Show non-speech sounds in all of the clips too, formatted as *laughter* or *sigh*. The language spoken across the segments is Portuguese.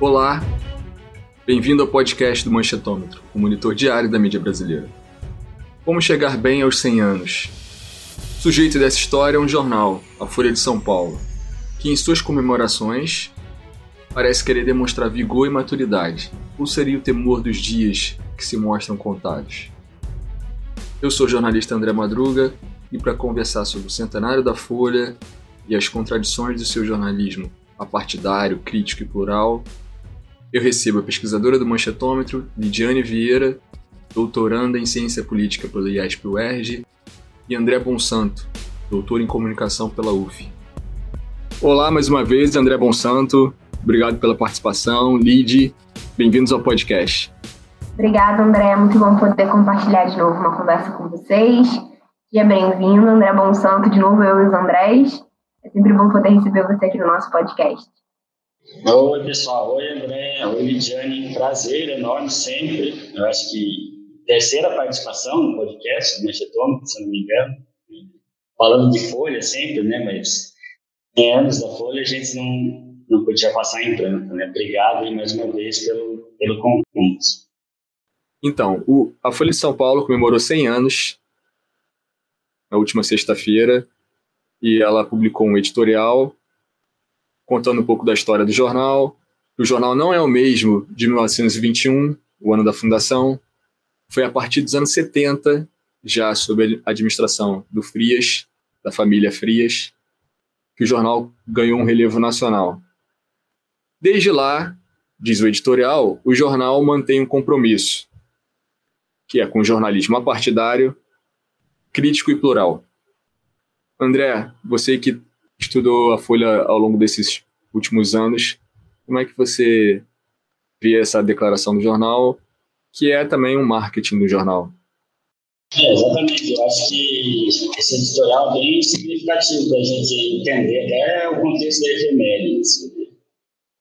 Olá, bem-vindo ao podcast do Manchetômetro, o monitor diário da mídia brasileira. Como chegar bem aos 100 anos? O sujeito dessa história é um jornal, a Folha de São Paulo, que em suas comemorações parece querer demonstrar vigor e maturidade, ou seria o temor dos dias que se mostram contados. Eu sou o jornalista André Madruga e para conversar sobre o centenário da Folha e as contradições do seu jornalismo apartidário, crítico e plural, eu recebo a pesquisadora do Manchetômetro, Lidiane Vieira, doutoranda em Ciência Política pela IESP-UERJ, e André Bonsanto, doutor em Comunicação pela UF. Olá mais uma vez, André Bonsanto. Obrigado pela participação. Lid, bem-vindos ao podcast. Obrigada, André. É muito bom poder compartilhar de novo uma conversa com vocês. Seja bem-vindo, André Bonsanto, de novo eu e os Andrés. É sempre bom poder receber você aqui no nosso podcast. Oi, pessoal. Oi, André. Oi, Lidiane. Prazer enorme sempre. Eu acho que terceira participação no podcast do Mechetômico, se não me engano. Falando de Folha sempre, né? Mas em anos da Folha a gente não, não podia passar em branco, né? Obrigado e mais uma vez pelo, pelo convite. Então, o, a Folha de São Paulo comemorou 100 anos na última sexta-feira e ela publicou um editorial contando um pouco da história do jornal. O jornal não é o mesmo de 1921, o ano da fundação. Foi a partir dos anos 70, já sob a administração do Frias, da família Frias, que o jornal ganhou um relevo nacional. Desde lá, diz o editorial, o jornal mantém um compromisso, que é com o jornalismo apartidário, crítico e plural. André, você que estudou a Folha ao longo desses últimos anos. Como é que você vê essa declaração do jornal, que é também um marketing do jornal? É, exatamente. Eu acho que esse editorial é bem significativo para a gente entender até o contexto da efeméride.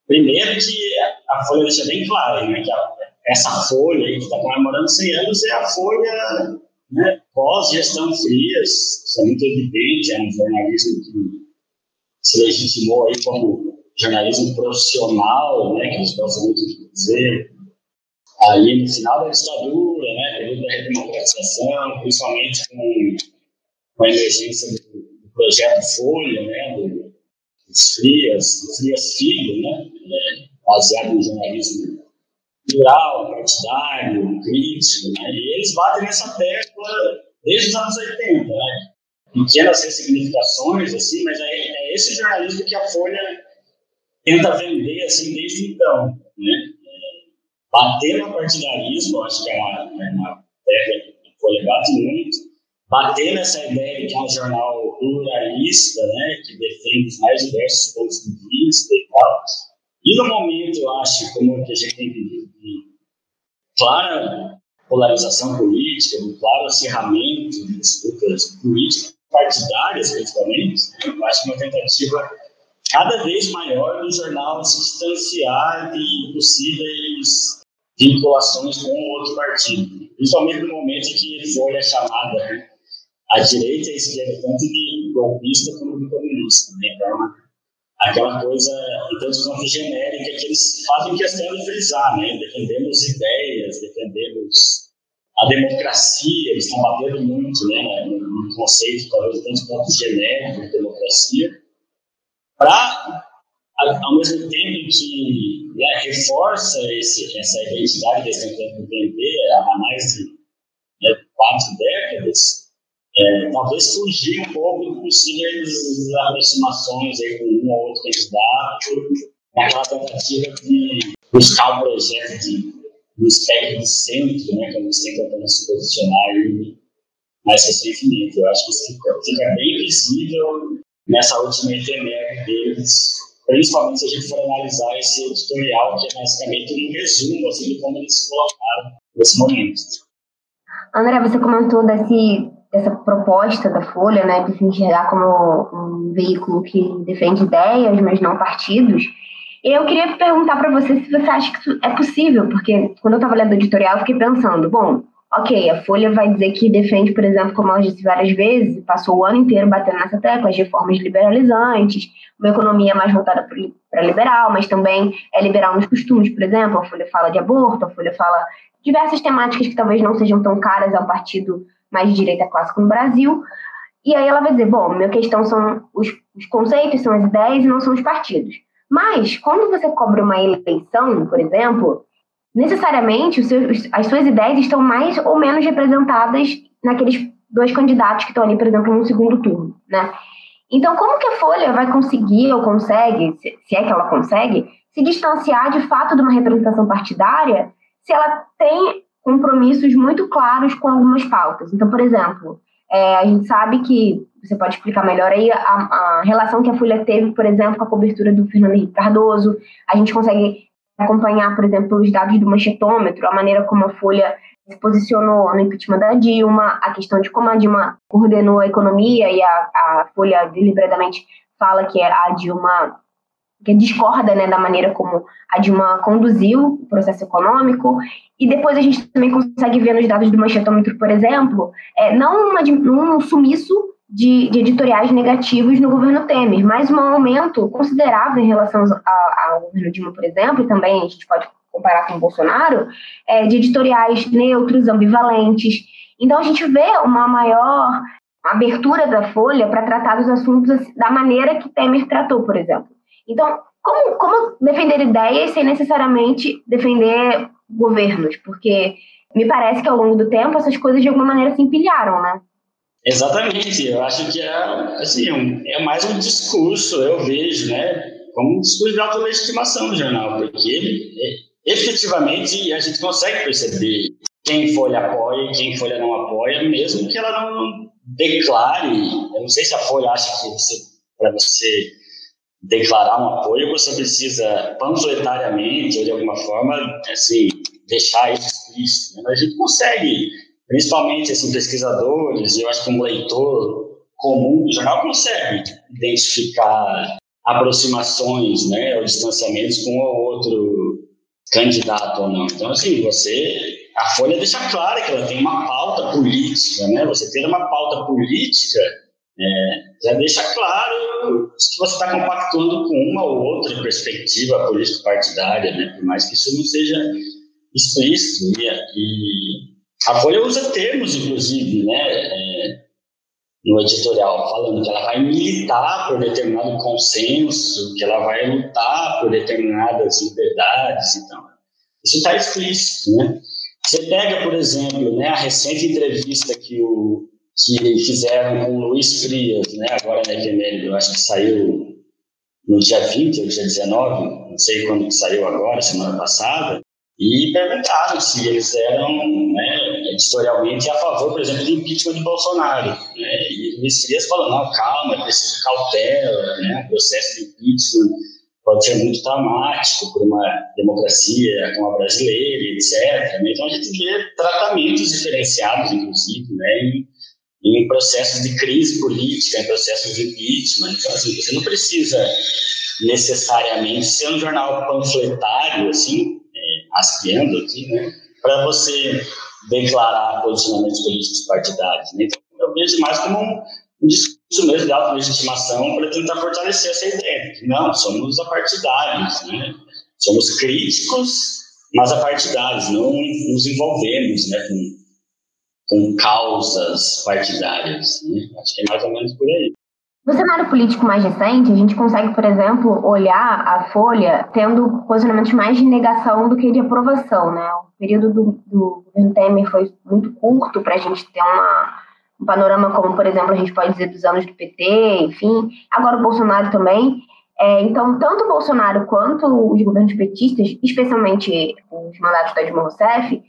Primeiro que a Folha deixa bem claro né, que a, essa Folha que está comemorando 100 anos é a Folha né, pós-gestão Frias, isso é muito evidente, é um jornalismo que se legitimou aí como jornalismo profissional, né, que eles gostam muito de dizer, aí no final da ditadura, né, período da redemocratização, principalmente com, com a emergência do, do projeto Folha, né, do, dos Frias, do Frias Filho, né, é, baseado no jornalismo plural, partidário, crítico, né, e eles batem nessa tecla desde os anos 80, né, pequenas ressignificações, assim, mas é, é, esse jornalismo que a Folha tenta vender, assim, desde então, né? É, bater no partidarismo, acho que é uma, é uma terra que a Folha bate muito, bater nessa ideia de que é um jornal pluralista, né, que defende os mais diversos pontos de vista e tal. E no momento, eu acho, como que a gente tem vivido de clara polarização política, de claro acirramento de disputas políticas, partidárias, principalmente, eu acho que uma tentativa cada vez maior do jornal se distanciar de possíveis vinculações com outro partido, principalmente no momento em que Folha é chamada né, a direita e a esquerda, tanto de golpista como de comunista. Né? Então, aquela coisa, tanto quanto genérica, que eles fazem questão de frisar, né? defendemos ideias, defendemos a democracia, eles estão batendo muito né, no conceito, talvez, tanto quanto genérico de democracia, para, ao mesmo tempo que né, reforça esse, essa identidade estão tentando vender há mais de né, quatro décadas, é, talvez fugir um pouco de possíveis aproximações aí com um ou outro candidato, naquela tentativa de buscar um projeto de no espectro do centro, né, como eles têm tentando se posicionar aí recentemente. Eu acho que isso fica, bem visível nessa última efeméride deles, principalmente se a gente for analisar esse editorial, que é basicamente um resumo assim, de como eles se colocaram nesse momento. André, você comentou desse, dessa proposta da Folha, né, de se enxergar como um veículo que defende ideias, mas não partidos. Eu queria perguntar para você se você acha que isso é possível, porque quando eu estava lendo o editorial, eu fiquei pensando, bom, ok, a Folha vai dizer que defende, por exemplo, como ela disse várias vezes, passou o ano inteiro batendo nessa tecla, as reformas liberalizantes, uma economia mais voltada para liberal, mas também é liberal nos costumes, por exemplo, a Folha fala de aborto, a Folha fala diversas temáticas que talvez não sejam tão caras ao partido mais de direita clássica no Brasil, e aí ela vai dizer, bom, minha questão são os, os conceitos, são as ideias e não são os partidos. Mas, quando você cobra uma eleição, por exemplo, necessariamente seus, as suas ideias estão mais ou menos representadas naqueles dois candidatos que estão ali, por exemplo, no segundo turno, né? Então, como que a Folha vai conseguir ou consegue, se é que ela consegue, se distanciar de fato de uma representação partidária se ela tem compromissos muito claros com algumas pautas? Então, por exemplo, é, a gente sabe que, você pode explicar melhor aí, a, a, relação que a Folha teve, por exemplo, com a cobertura do Fernando Henrique Cardoso. A gente consegue acompanhar, por exemplo, os dados do manchetômetro, a maneira como a Folha se posicionou no impeachment da Dilma, a questão de como a Dilma coordenou a economia e a, a Folha deliberadamente fala que a Dilma que discorda né, da maneira como a Dilma conduziu o processo econômico. E depois a gente também consegue ver nos dados do manchetômetro, por exemplo, é, não uma, um sumiço de, de, editoriais negativos no governo Temer, mas um aumento considerável em relação ao governo Dilma, por exemplo, e também a gente pode comparar com o Bolsonaro, é, de editoriais neutros, ambivalentes. Então a gente vê uma maior abertura da Folha para tratar dos assuntos da maneira que Temer tratou, por exemplo. Então, como, como defender ideias sem necessariamente defender governos? Porque me parece que ao longo do tempo essas coisas de alguma maneira se empilharam, né? Exatamente, eu acho que é, assim, é mais um discurso, eu vejo, né, como um discurso de autolegitimação no jornal, porque é, efetivamente a gente consegue perceber quem Folha apoia e quem Folha não apoia, mesmo que ela não declare, eu não sei se a Folha acha que para você declarar um apoio, você precisa panfletariamente ou de alguma forma assim deixar isso explícito. Né? A gente consegue, principalmente assim pesquisadores, eu acho que um leitor comum do jornal consegue identificar aproximações, né, ou distanciamentos com ou outro candidato ou não. Então assim, você a Folha deixa clara que ela tem uma pauta política, né? Você ter uma pauta política é, já deixa claro que você está compactuando com uma ou outra perspectiva político-partidária, né? por mais que isso não seja explícito. E, e a Folha usa termos, inclusive, né? É, no editorial, falando que ela vai militar por determinado consenso, que ela vai lutar por determinadas liberdades. Então, isso está explícito. Né? Você pega, por exemplo, né, a recente entrevista que o que fizeram com o Luiz Frias, né, agora na FML, eu acho que saiu no dia 20 ou dia 19, não sei quando que saiu agora, semana passada, e perguntaram se eles eram né, editorialmente a favor, por exemplo, do impeachment de Bolsonaro. Né? E o Luiz Frias falou, não, calma, é preciso cautela, né? o processo de impeachment pode ser muito traumático para uma democracia como a brasileira, etc. Então a gente vê tratamentos diferenciados, inclusive, né, em processos de crise política, em processos de impeachment. Então, assim, você não precisa necessariamente ser um jornal panfletário, assim, é, aqui, né, para você declarar posicionamentos políticos partidários. Né? Então, eu vejo mais como um discurso mesmo de autolegitimação para tentar fortalecer essa ideia. Que, não, somos apartidários, né? somos críticos, mas apartidários, não nos envolvemos né, com com causas partidárias. Né? Acho que é mais ou menos por aí. No cenário político mais recente, a gente consegue, por exemplo, olhar a Folha tendo posicionamentos mais de negação do que de aprovação. Né? O período do, do governo Temer foi muito curto para a gente ter uma, um panorama como, por exemplo, a gente pode dizer dos anos do PT, enfim. Agora o Bolsonaro também. É, então, tanto o Bolsonaro quanto os governos petistas, especialmente os mandatos da Dilma Rousseff,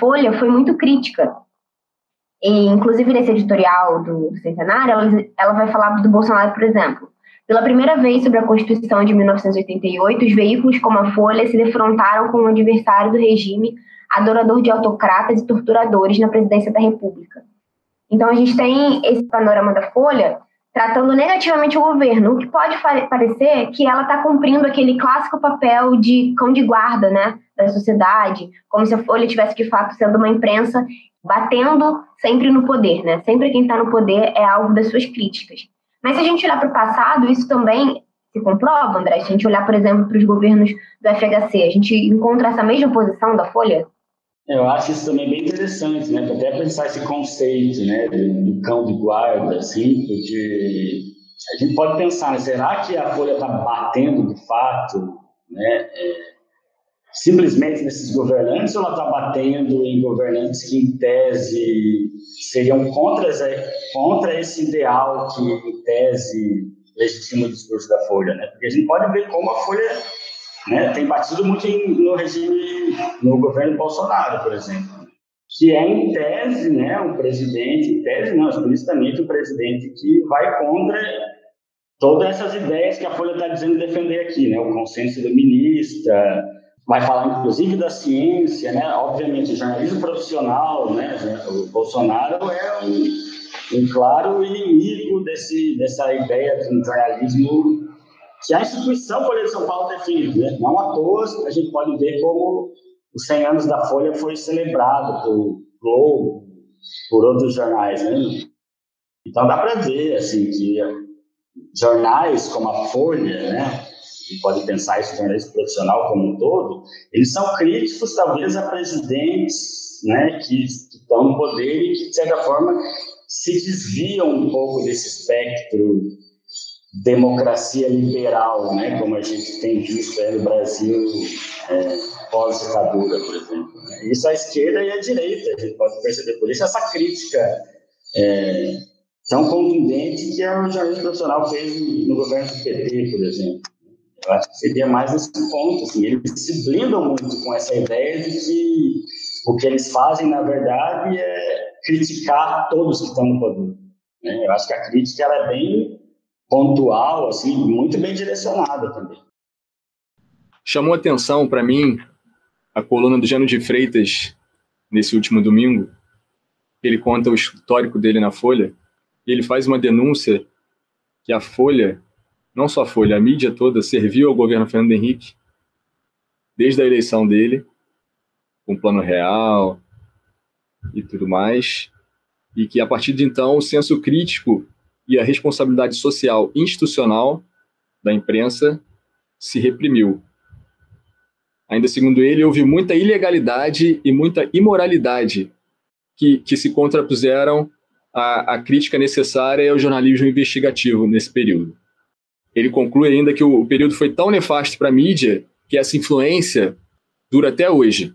Folha foi muito crítica e, inclusive, nesse editorial do, Centenário, ela, ela vai falar do Bolsonaro, por exemplo. Pela primeira vez sobre a Constituição de 1988, os veículos como a Folha se defrontaram com um adversário do regime, adorador de autocratas e torturadores na presidência da República. Então, a gente tem esse panorama da Folha tratando negativamente o governo, o que pode parecer que ela está cumprindo aquele clássico papel de cão de guarda né, da sociedade, como se a Folha tivesse de fato sendo uma imprensa batendo sempre no poder, né? Sempre quem está no poder é alvo das suas críticas. Mas se a gente olhar para o passado, isso também se comprova, André. Se a gente olhar, por exemplo, para os governos do FHC, a gente encontra essa mesma posição da Folha? Eu acho isso também bem interessante, né? Até pensar esse conceito, né, do cão de guarda, assim, porque a gente pode pensar, né, será que a Folha está batendo de fato, né, é, simplesmente nesses governantes ou ela está batendo em governantes que, em tese, seriam contra, contra esse ideal que, em tese, legitima o discurso da Folha, né? Porque a gente pode ver como a Folha né, tem batido muito em, no regime, no governo Bolsonaro, por exemplo, que é, em tese, né, um presidente, em tese não, explicitamente um presidente que vai contra todas essas ideias que a Folha está dizendo defender aqui, né, o consenso iluminista, vai falar inclusive da ciência, né, obviamente jornalismo profissional, né, o Bolsonaro é um, um claro inimigo desse, dessa ideia de um jornalismo que a instituição Folha de São Paulo defende. Né? Não à toa, a gente pode ver como os 100 anos da Folha foi celebrado por Globo, por outros jornais. Né? Então dá para ver assim, que jornais como a Folha, né, e pode pensar isso jornalismo profissional como um todo, eles são críticos talvez a presidentes né, que, estão no poder e que, de certa forma, se desviam um pouco desse espectro democracia liberal, né, como a gente tem visto no Brasil é, pós-ditadura, por exemplo. Né? Isso a esquerda e a direita, a gente pode perceber. Por isso essa crítica é, tão contundente que o jornalismo profissional fez no governo do PT, por exemplo. Eu acho que seria mais nesse ponto. Assim, eles se blindam muito com essa ideia de que o que eles fazem, na verdade, é criticar todos que estão no poder. Né? Eu acho que a crítica ela é bem pontual, assim, muito bem direcionada também. Chamou atenção para mim a coluna do Jano de Freitas nesse último domingo. Ele conta o histórico dele na Folha e ele faz uma denúncia que a Folha, não só a Folha, a mídia toda serviu ao governo Fernando Henrique desde a eleição dele, com plano real e tudo mais, e que a partir de então o senso crítico e a responsabilidade social institucional da imprensa se reprimiu. Ainda segundo ele, houve muita ilegalidade e muita imoralidade que, que se contrapuseram à, à crítica necessária ao jornalismo investigativo nesse período. Ele conclui ainda que o, período foi tão nefasto para a mídia que essa influência dura até hoje.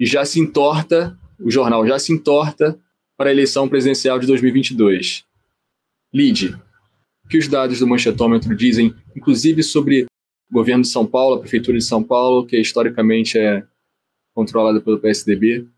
E já se entorta, o jornal já se entorta para a eleição presidencial de 2022. Lide, o que os dados do manchetômetro dizem, inclusive sobre o governo de São Paulo, a prefeitura de São Paulo, que historicamente é controlada pelo PSDB?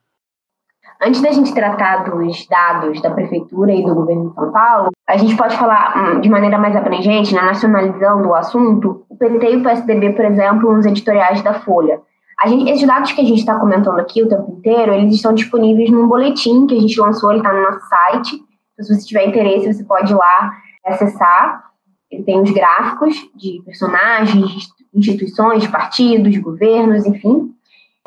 Antes da gente tratar dos dados da prefeitura e do governo de São Paulo, a gente pode falar hum, de maneira mais abrangente, nacionalizando o assunto, o PT e o PSDB, por exemplo, nos editoriais da Folha. Gente, esses dados que a gente está comentando aqui o tempo inteiro, eles estão disponíveis num boletim que a gente lançou, ele está no nosso site, então, se você tiver interesse, você pode ir lá acessar. Ele tem os gráficos de personagens, instituições, partidos, governos, enfim.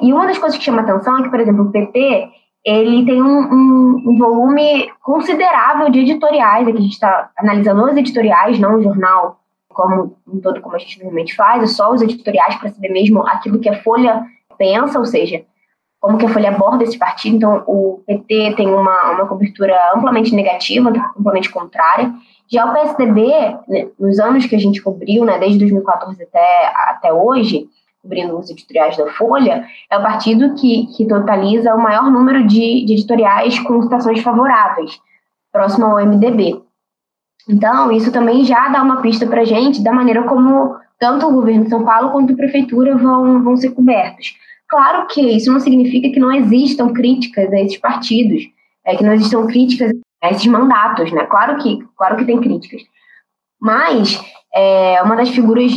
E uma das coisas que chama atenção é que, por exemplo, o PT ele tem um, um, um volume considerável de editoriais. Aqui a gente está analisando os editoriais, não o jornal como um todo, como a gente normalmente faz, é só os editoriais para saber mesmo aquilo que a Folha pensa, ou seja, como que a Folha aborda esse partido. Então, o PT tem uma, uma cobertura amplamente negativa, amplamente contrária. Já o PSDB, né, nos anos que a gente cobriu, né, desde 2014 até, até hoje, cobrindo os editoriais da Folha, é o partido que, que totaliza o maior número de, de editoriais com citações favoráveis, próximo ao MDB. Então, isso também já dá uma pista para a gente da maneira como tanto o governo de São Paulo quanto a prefeitura vão, vão ser cobertos. Claro que isso não significa que não existam críticas a esses partidos, é, que não existam críticas a esses mandatos, né? Claro que, claro que tem críticas. Mas é, uma das figuras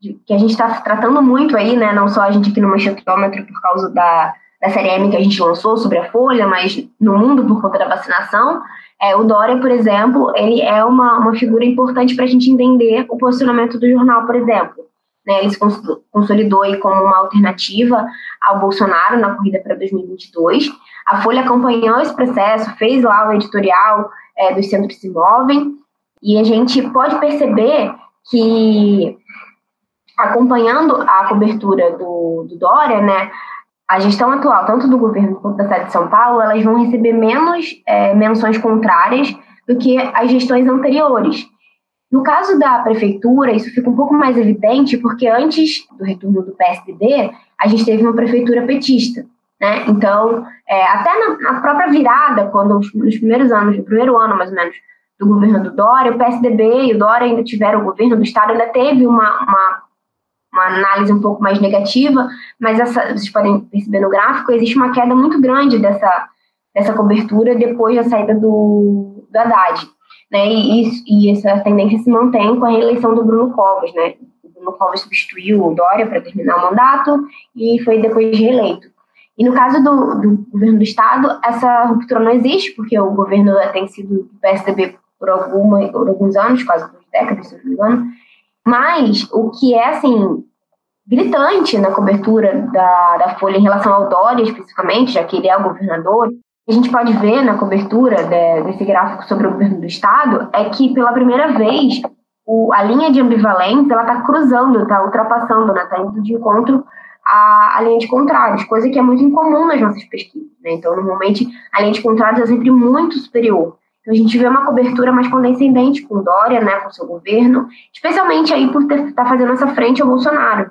que a gente está tratando muito aí, né? Não só a gente aqui no Manchetômetro por causa da, da série M que a gente lançou sobre a Folha, mas no mundo por conta da vacinação, é, o Dória, por exemplo, ele é uma, uma figura importante para a gente entender o posicionamento do jornal, por exemplo. né, ele se consolidou aí como uma alternativa ao Bolsonaro na corrida para 2022. A Folha acompanhou esse processo, fez lá o editorial é, dos Centros Se Movem, e a gente pode perceber que, acompanhando a cobertura do, do Dória, né, a gestão atual, tanto do governo quanto da cidade de São Paulo, elas vão receber menos é, menções contrárias do que as gestões anteriores. No caso da prefeitura, isso fica um pouco mais evidente, porque antes do retorno do PSDB, a gente teve uma prefeitura petista. Né? Então, é, até na, na, própria virada, quando nos primeiros anos, no primeiro ano mais ou menos, do governo do Dória, o PSDB e o Dória ainda tiveram o governo do Estado, ainda teve uma, uma, uma análise um pouco mais negativa, mas essa, vocês podem perceber no gráfico, existe uma queda muito grande dessa, dessa cobertura depois da saída do, do Haddad. Né? E, e essa tendência se mantém com a reeleição do Bruno Covas. Né? O Bruno Covas substituiu o Dória para terminar o mandato e foi depois reeleito. E no caso do, do, governo do Estado, essa ruptura não existe, porque o governo tem sido do PSDB por, alguma, por alguns anos, quase duas décadas, se não me engano. Mas o que é, assim, gritante na cobertura da, da Folha em relação ao Dória, especificamente, já que ele é o governador, a gente pode ver na cobertura de, desse gráfico sobre o governo do Estado, é que pela primeira vez o, a linha de ambivalência está cruzando, está ultrapassando, está né, tá indo de encontro à, à linha de contrários, coisa que é muito incomum nas nossas pesquisas. Né? Então, normalmente, a linha de contrários é sempre muito superior. Então, a gente vê uma cobertura mais condescendente com Dória, né, com seu governo, especialmente aí por estar tá fazendo essa frente ao Bolsonaro.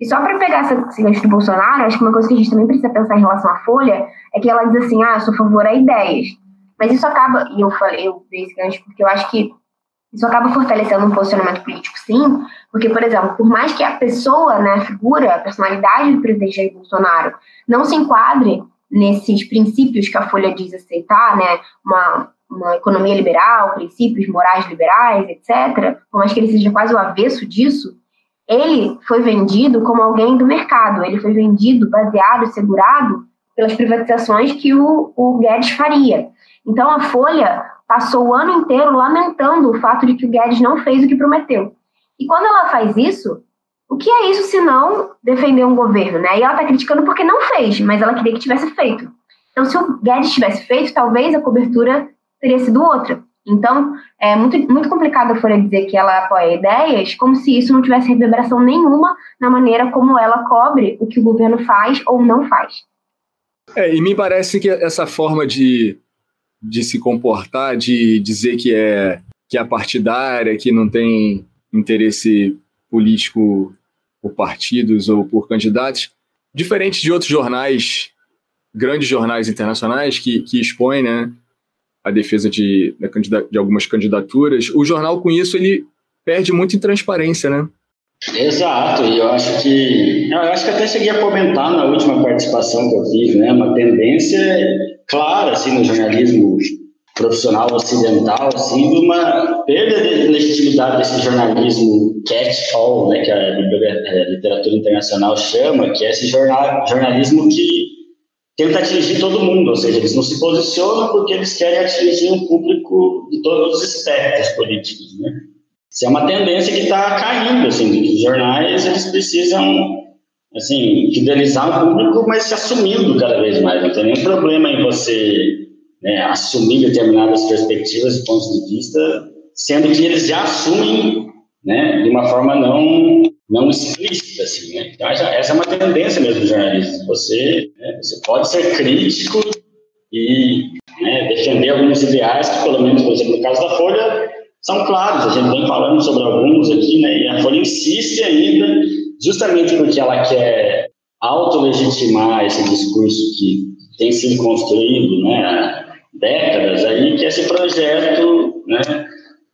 E só para pegar essa, esse do Bolsonaro, acho que uma coisa que a gente também precisa pensar em relação à Folha é que ela diz assim, ah, eu sou a favor a ideias. Mas isso acaba, e eu falei, eu dei esse gancho porque eu acho que isso acaba fortalecendo um posicionamento político, sim, porque, por exemplo, por mais que a pessoa, né, a figura, a personalidade do presidente Jair Bolsonaro não se enquadre nesses princípios que a Folha diz aceitar, né, uma, uma economia liberal, princípios morais liberais, etc., por mais que ele seja quase o avesso disso, ele foi vendido como alguém do mercado, ele foi vendido baseado segurado pelas privatizações que o, o Guedes faria. Então a Folha passou o ano inteiro lamentando o fato de que o Guedes não fez o que prometeu. E quando ela faz isso, o que é isso se não defender um governo, né? E ela está criticando porque não fez, mas ela queria que tivesse feito. Então, se o Guedes tivesse feito, talvez a cobertura teria sido outra. Então, é muito, muito complicado a Folha dizer que ela apoia ideias, como se isso não tivesse reverberação nenhuma na maneira como ela cobre o que o governo faz ou não faz. É, e me parece que essa forma de, de se comportar, de dizer que é, que é partidária, que não tem interesse político por partidos ou por candidatos, diferente de outros jornais, grandes jornais internacionais que, que expõem né, a defesa de, de algumas candidaturas, o jornal com isso ele perde muito em transparência, né? Exato, e eu acho que eu acho que até cheguei a comentar na última participação que eu fiz, né, uma tendência clara assim no jornalismo profissional ocidental, assim, de uma perda de legitimidade desse jornalismo catch-all, né, que a literatura internacional chama, que é esse jornal, jornalismo que tenta atingir todo mundo, ou seja, eles não se posicionam porque eles querem atingir um público de todos os espectros políticos, né? Isso é uma tendência que está caindo, assim, os jornais, eles precisam, assim, fidelizar o público, mas se assumindo cada vez mais, não tem nenhum problema em você né, assumir determinadas perspectivas e pontos de vista, sendo que eles já assumem, né, de uma forma não não explícita, assim, né? Então, essa é uma tendência mesmo do jornalismo. Você, né, você pode ser crítico e né, defender alguns ideais que, pelo menos, por exemplo, no caso da Folha, são claros. A gente vem falando sobre alguns aqui, né? E a Folha insiste ainda, justamente porque ela quer autolegitimar esse discurso que tem sido construído, né? Há décadas aí, que é esse projeto, né?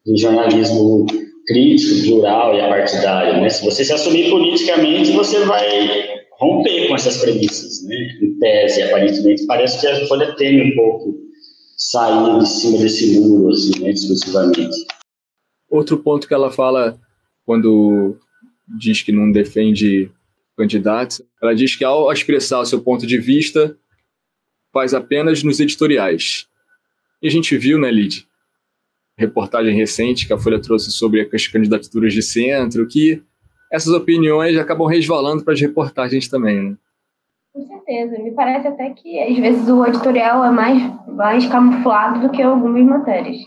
Do jornalismo crítico, plural e apartidário. Né? Se você se assumir politicamente, você vai romper com essas premissas. Né? Em tese, aparentemente, parece que a Folha tem um pouco sair de cima desse muro, assim, né, discursivamente. Outro ponto que ela fala quando diz que não defende candidatos, ela diz que ao expressar o seu ponto de vista, faz apenas nos editoriais. E a gente viu, né, Lid, reportagem recente que a Folha trouxe sobre as candidaturas de centro, que essas opiniões acabam resvalando para as reportagens também, né? Com certeza. Me parece até que, às vezes, o editorial é mais, mais camuflado do que algumas matérias.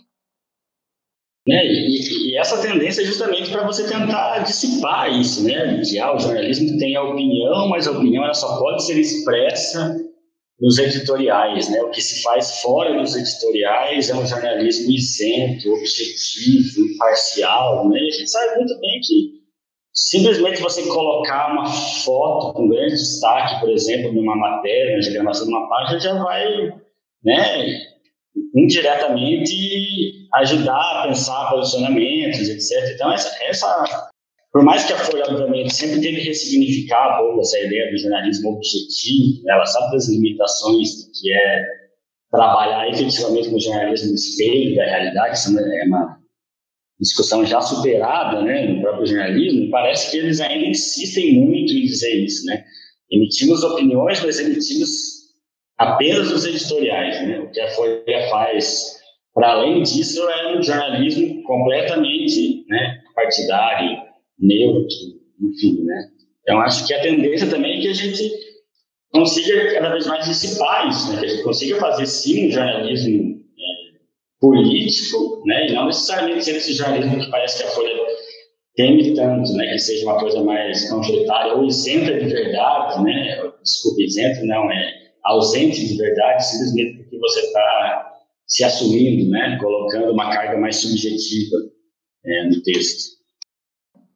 Né? E, e, essa tendência é justamente para você tentar dissipar isso, né? De, ah, o jornalismo tem a opinião, mas a opinião ela só pode ser expressa nos editoriais, né? O que se faz fora dos editoriais é um jornalismo isento, objetivo, imparcial, né? A gente sabe muito bem que simplesmente você colocar uma foto com grande destaque, por exemplo, numa matéria, na diagramação de uma página, já vai, né? Indiretamente ajudar a pensar posicionamentos, etc. Então, essa, essa por mais que a Folha, obviamente, sempre teve que ressignificar um pouco essa ideia do jornalismo objetivo, né? ela sabe das limitações que é trabalhar efetivamente com o jornalismo espelho da realidade, isso é uma discussão já superada né, no próprio jornalismo, parece que eles ainda insistem muito em dizer isso. Né? Emitimos opiniões, mas emitimos apenas os editoriais. Né? O que a Folha faz, para além disso, é um jornalismo completamente né, partidário, neutro, enfim, né? Então, acho que a tendência também é que a gente consiga cada vez mais dissipar isso, né? Que a gente consiga fazer, sim, um jornalismo é, político, né? E não necessariamente ser esse jornalismo que parece que a Folha teme tanto, né? Que seja uma coisa mais panfletária ou isenta de verdade, né? Desculpe, isenta não, é ausente de verdade, simplesmente porque você está se assumindo, né? Colocando uma carga mais subjetiva é, no texto.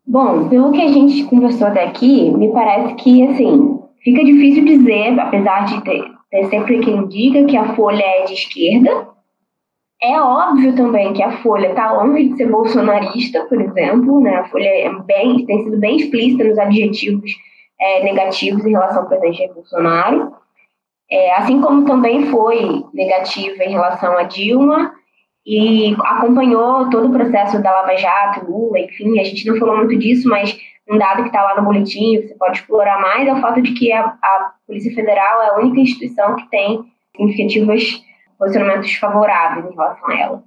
Bom, pelo que a gente conversou até aqui, me parece que, assim, fica difícil dizer, apesar de ter, ter sempre quem diga que a Folha é de esquerda. É óbvio também que a Folha está longe de ser bolsonarista, por exemplo, né? A Folha é bem, tem sido bem explícita nos adjetivos é, negativos em relação ao presidente Bolsonaro. É, assim como também foi negativa em relação a Dilma e acompanhou todo o processo da Lava Jato, Lula, enfim, a gente não falou muito disso, mas um dado que está lá no boletim, você pode explorar mais, é o fato de que a, a Polícia Federal é a única instituição que tem significativos posicionamentos favoráveis em relação a ela.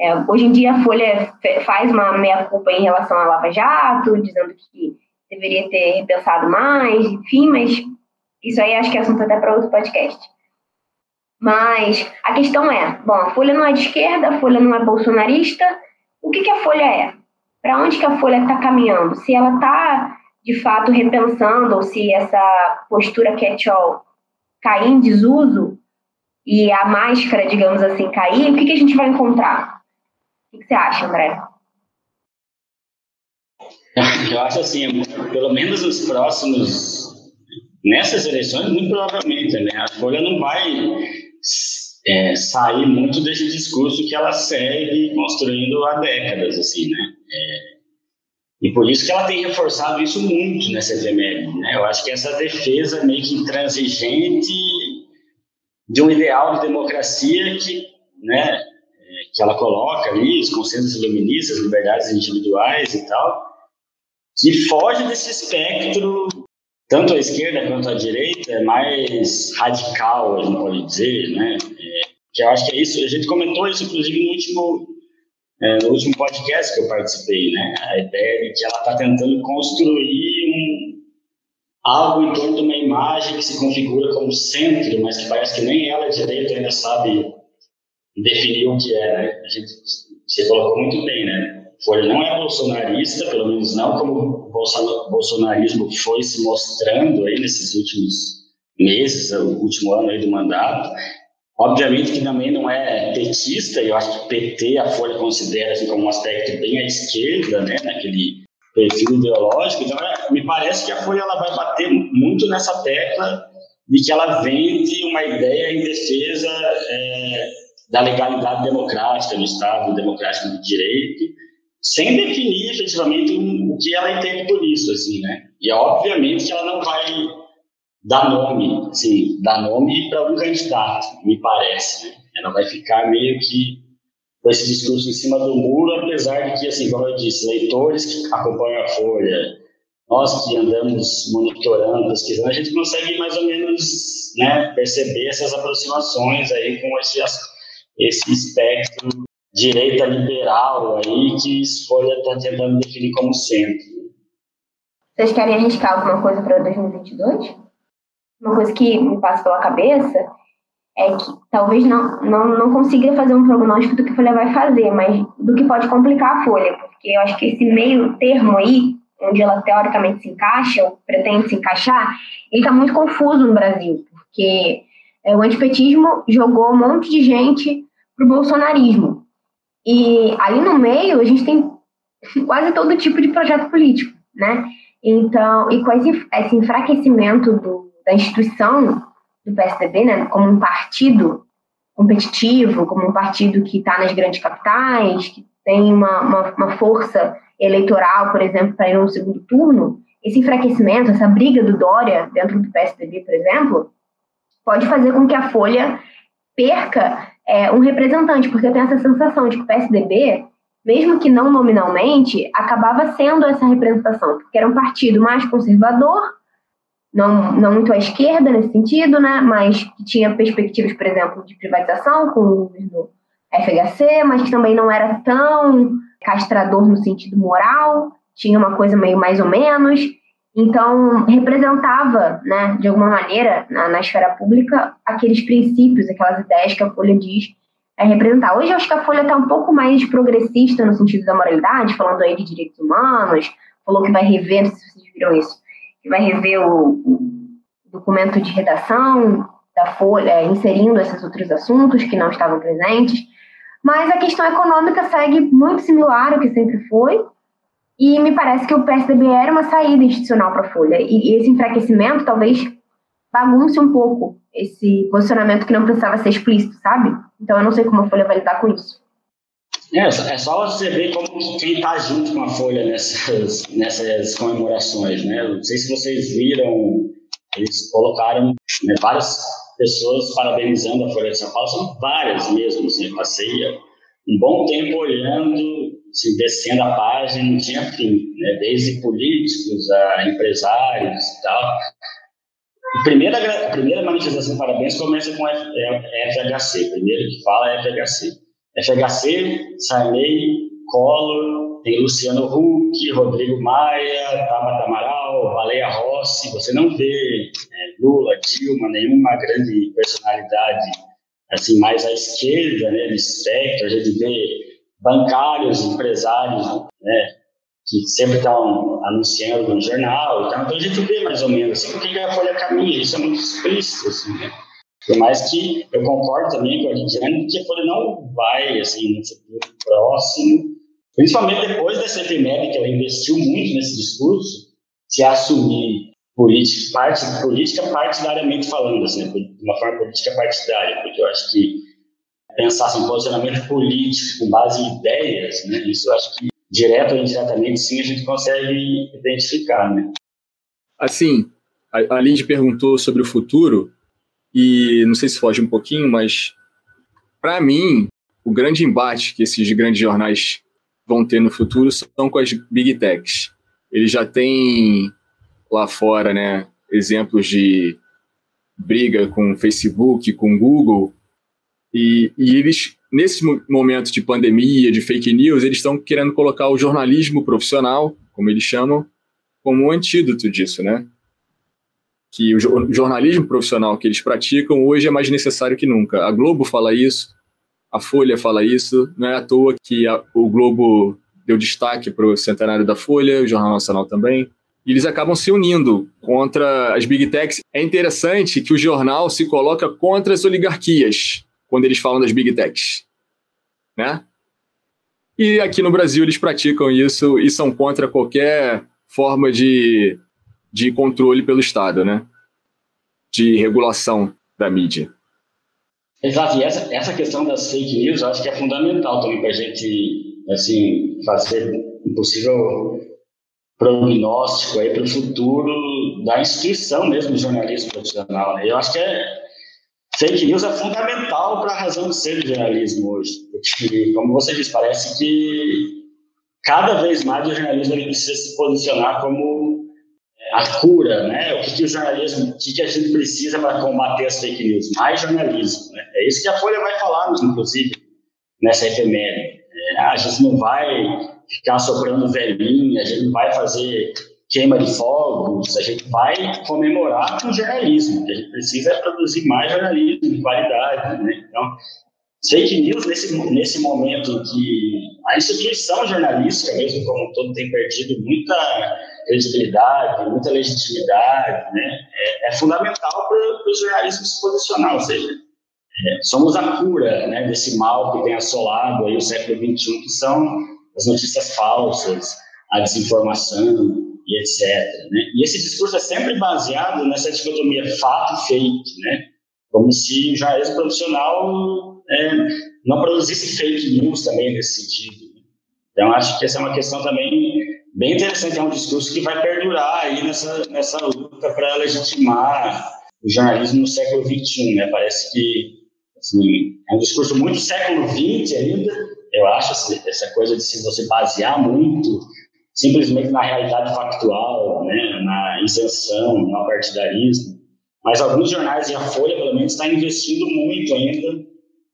É, hoje em dia, a Folha faz uma meia-culpa em relação à Lava Jato, dizendo que deveria ter repensado mais, enfim, mas isso aí acho que é assunto até para outro podcast. Mas a questão é, bom, a Folha não é de esquerda, a Folha não é bolsonarista, o que, que a Folha é? Para onde que a Folha está caminhando? Se ela está, de fato, repensando, ou se essa postura catch-all cair em desuso, e a máscara, digamos assim, cair, o que, que a gente vai encontrar? O que, que você acha, André? *laughs* Eu acho assim, pelo menos nos próximos, nessas eleições, muito provavelmente, né? A Folha não vai é, sair muito desse discurso que ela segue construindo há décadas, assim, né? É, e por isso que ela tem reforçado isso muito nessa efeméride, né? Eu acho que essa defesa meio que intransigente de um ideal de democracia que, né, é, que ela coloca ali, os consensos iluministas, liberdades individuais e tal, que foge desse espectro tanto a esquerda quanto a direita é mais radical, a gente pode dizer, né? É, que eu acho que é isso. A gente comentou isso, inclusive, no último, é, no último podcast que eu participei, né? A ideia de que ela está tentando construir um, algo em torno de uma imagem que se configura como centro, mas que parece que nem ela direito ainda sabe definir o que é, né? A gente, você colocou muito bem, né? Folha não é bolsonarista, pelo menos não como o bolsonarismo foi se mostrando aí nesses últimos meses, o último ano aí do mandato. Obviamente que também não é petista, eu acho que PT a Folha considera assim, como um aspecto bem à esquerda, né, naquele perfil ideológico. Então, é, me parece que a Folha ela vai bater muito nessa tecla de que ela vende uma ideia em defesa é, da legalidade democrática do Estado democrático de direito sem definir efetivamente o que ela entende por isso, assim, né? E obviamente que ela não vai dar nome, assim, dar nome para algum candidato, me parece, né? Ela vai ficar meio que com esse discurso em cima do muro, apesar de que, assim, como eu disse, leitores que acompanham a Folha, nós que andamos monitorando, pesquisando, a gente consegue mais ou menos né, perceber essas aproximações aí com esse, esse espectro direita liberal aí que Escolha está tentando definir como centro. Vocês querem arriscar alguma coisa para 2022? Uma coisa que me passa pela cabeça é que talvez não, não, não consiga fazer um prognóstico do que a Folha vai fazer, mas do que pode complicar a Folha, porque eu acho que esse meio termo aí, onde ela teoricamente se encaixa, ou pretende se encaixar, ele está muito confuso no Brasil, porque é, o antipetismo jogou um monte de gente para o bolsonarismo. E ali no meio a gente tem quase todo tipo de projeto político, né? Então, e com esse, esse enfraquecimento do, da instituição do PSDB, né, como um partido competitivo, como um partido que está nas grandes capitais, que tem uma, uma, uma força eleitoral, por exemplo, para ir no segundo turno, esse enfraquecimento, essa briga do Dória dentro do PSDB, por exemplo, pode fazer com que a Folha perca é, um representante, porque eu tenho essa sensação de que o PSDB, mesmo que não nominalmente, acabava sendo essa representação, porque era um partido mais conservador, não, não muito à esquerda nesse sentido, né, mas que tinha perspectivas, por exemplo, de privatização com o governo FHC, mas que também não era tão castrador no sentido moral, tinha uma coisa meio mais ou menos. Então, representava, né, de alguma maneira, na, na esfera pública, aqueles princípios, aquelas ideias que a Folha diz é representar. Hoje, eu acho que a Folha está um pouco mais progressista no sentido da moralidade, falando aí de direitos humanos, falou que vai rever, não sei se vocês viram isso, que vai rever o, o documento de redação da Folha, inserindo esses outros assuntos que não estavam presentes. Mas a questão econômica segue muito similar ao que sempre foi, e me parece que o PSDB era uma saída institucional para a Folha. E, esse enfraquecimento talvez bagunce um pouco esse posicionamento que não precisava ser explícito, sabe? Então eu não sei como a Folha vai lidar com isso. É, é só você ver como quem está junto com a Folha nessas, nessas comemorações, né? Não sei se vocês viram, eles colocaram né, várias pessoas parabenizando a Folha de São Paulo, são várias mesmo, assim, passei um bom tempo olhando, assim, descendo a página, não tinha fim, né? desde políticos a empresários e tal. A primeira, a primeira manifestação parabéns começa com FHC, primeiro que fala é FHC. FHC, Sarney, Collor, tem Luciano Huck, Rodrigo Maia, Tabata Amaral, Baleia Rossi. Você não vê é, Lula, Dilma, nenhuma grande personalidade assim mais à esquerda, né, do espectro. A gente vê bancários, empresários, né, que sempre estão anunciando no jornal. Então, então a gente vê mais ou menos assim, o que a Folha caminha. Isso é muito explícito, assim, né? Por mais que eu concordo também com a Lidiane que a Folha não vai, assim, no futuro próximo, principalmente depois dessa efeméride que ela investiu muito nesse discurso, se assumir política, parte, política partidariamente falando, assim, de uma forma política partidária, porque eu acho que pensar assim, posicionamento político com base em ideias, né, isso eu acho que direto ou indiretamente sim a gente consegue identificar, né. Assim, a, a Lindy perguntou sobre o futuro, e não sei se foge um pouquinho, mas para mim, o grande embate que esses grandes jornais vão ter no futuro são com as big techs. Eles já têm lá fora, né, exemplos de briga com Facebook, com Google, e, e eles, nesse momento de pandemia, de fake news, eles estão querendo colocar o jornalismo profissional, como eles chamam, como um antídoto disso, né? que o jornalismo profissional que eles praticam hoje é mais necessário que nunca. A Globo fala isso, a Folha fala isso, não é à toa que a, o Globo deu destaque para o centenário da Folha, o Jornal Nacional também. E eles acabam se unindo contra as big techs. É interessante que o jornal se coloca contra as oligarquias quando eles falam das big techs, né? E aqui no Brasil eles praticam isso e são contra qualquer forma de de controle pelo Estado, né? De regulação da mídia. Exato, e essa, essa questão das fake news eu acho que é fundamental também para a gente assim, fazer um possível prognóstico para o futuro da instituição mesmo do jornalismo profissional. Né? Eu acho que é, fake news é fundamental para a razão de ser do jornalismo hoje, porque, como você disse, parece que cada vez mais o jornalismo ele precisa se posicionar como a cura, né? O que, que o jornalismo, o que, que a gente precisa para combater as fake news? Mais jornalismo, né? É isso que a Folha vai falar, inclusive, nessa efeméride. É, a gente não vai ficar soprando velhinha, a gente não vai fazer queima de fogos, a gente vai comemorar com o jornalismo, que a gente precisa é produzir mais jornalismo de qualidade, né? Então, fake news nesse, nesse momento que a instituição jornalística, mesmo como um todo, tem perdido muita credibilidade, muita legitimidade, né? é, é fundamental para o jornalismo se posicionar, ou seja, é, somos a cura né, desse mal que tem assolado aí o século XXI, que são as notícias falsas, a desinformação e etc. Né? E esse discurso é sempre baseado nessa dicotomia fato-fake, né? como se o jornalismo profissional é, não produzisse fake news também nesse sentido. Né? Então, acho que essa é uma questão também bem interessante, é um discurso que vai perdurar aí nessa, nessa luta para legitimar o jornalismo no século XXI. Né? Parece que assim, é um discurso muito século XX ainda, eu acho, essa coisa de se você basear muito simplesmente na realidade factual, né, na isenção, no apartidarismo. Mas alguns jornais, e a Folha, pelo menos, está investindo muito ainda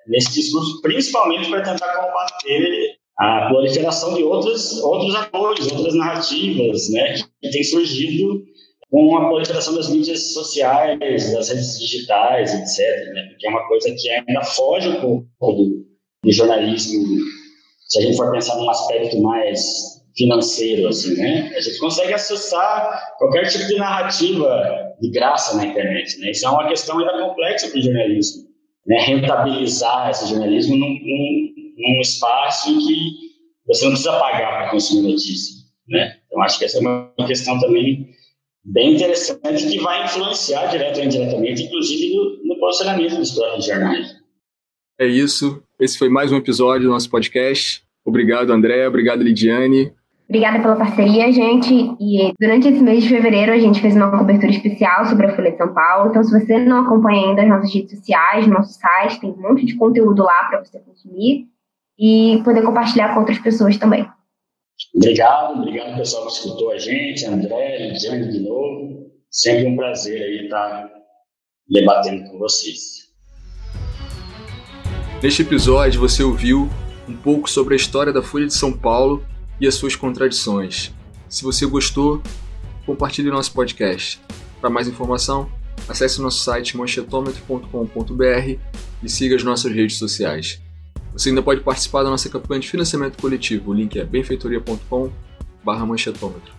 nesse discurso, principalmente para tentar combater a proliferação de outros, outros atores, outras narrativas, né, que tem surgido com a proliferação das mídias sociais, das redes digitais, etc., né, porque é uma coisa que ainda foge um pouco do, do jornalismo, se a gente for pensar num aspecto mais financeiro, assim, né? A gente consegue acessar qualquer tipo de narrativa de graça na internet, né? Isso é uma questão ainda complexa para o jornalismo, né? Rentabilizar esse jornalismo num, num, num espaço em que você não precisa pagar para consumir notícia, né? Então, acho que essa é uma questão também bem interessante que vai influenciar direto ou indiretamente, inclusive no, no posicionamento dos próprios jornais. É isso. Esse foi mais um episódio do nosso podcast. Obrigado, André. Obrigado, Lidiane. Obrigada pela parceria, gente. E durante esse mês de fevereiro a gente fez uma cobertura especial sobre a Folha de São Paulo. Então, se você não acompanha ainda as nossas redes sociais, nosso site, tem um monte de conteúdo lá para você consumir e poder compartilhar com outras pessoas também. Obrigado, obrigado pessoal que escutou a gente, André, Lidiane de novo. Sempre um prazer aí estar debatendo com vocês. Neste episódio você ouviu um pouco sobre a história da Folha de São Paulo e as suas contradições. Se você gostou, compartilhe nosso podcast. Para mais informação, acesse nosso site manchetômetro.com.br e siga as nossas redes sociais. Você ainda pode participar da nossa campanha de financiamento coletivo. O link é benfeitoria.com/manchetômetro.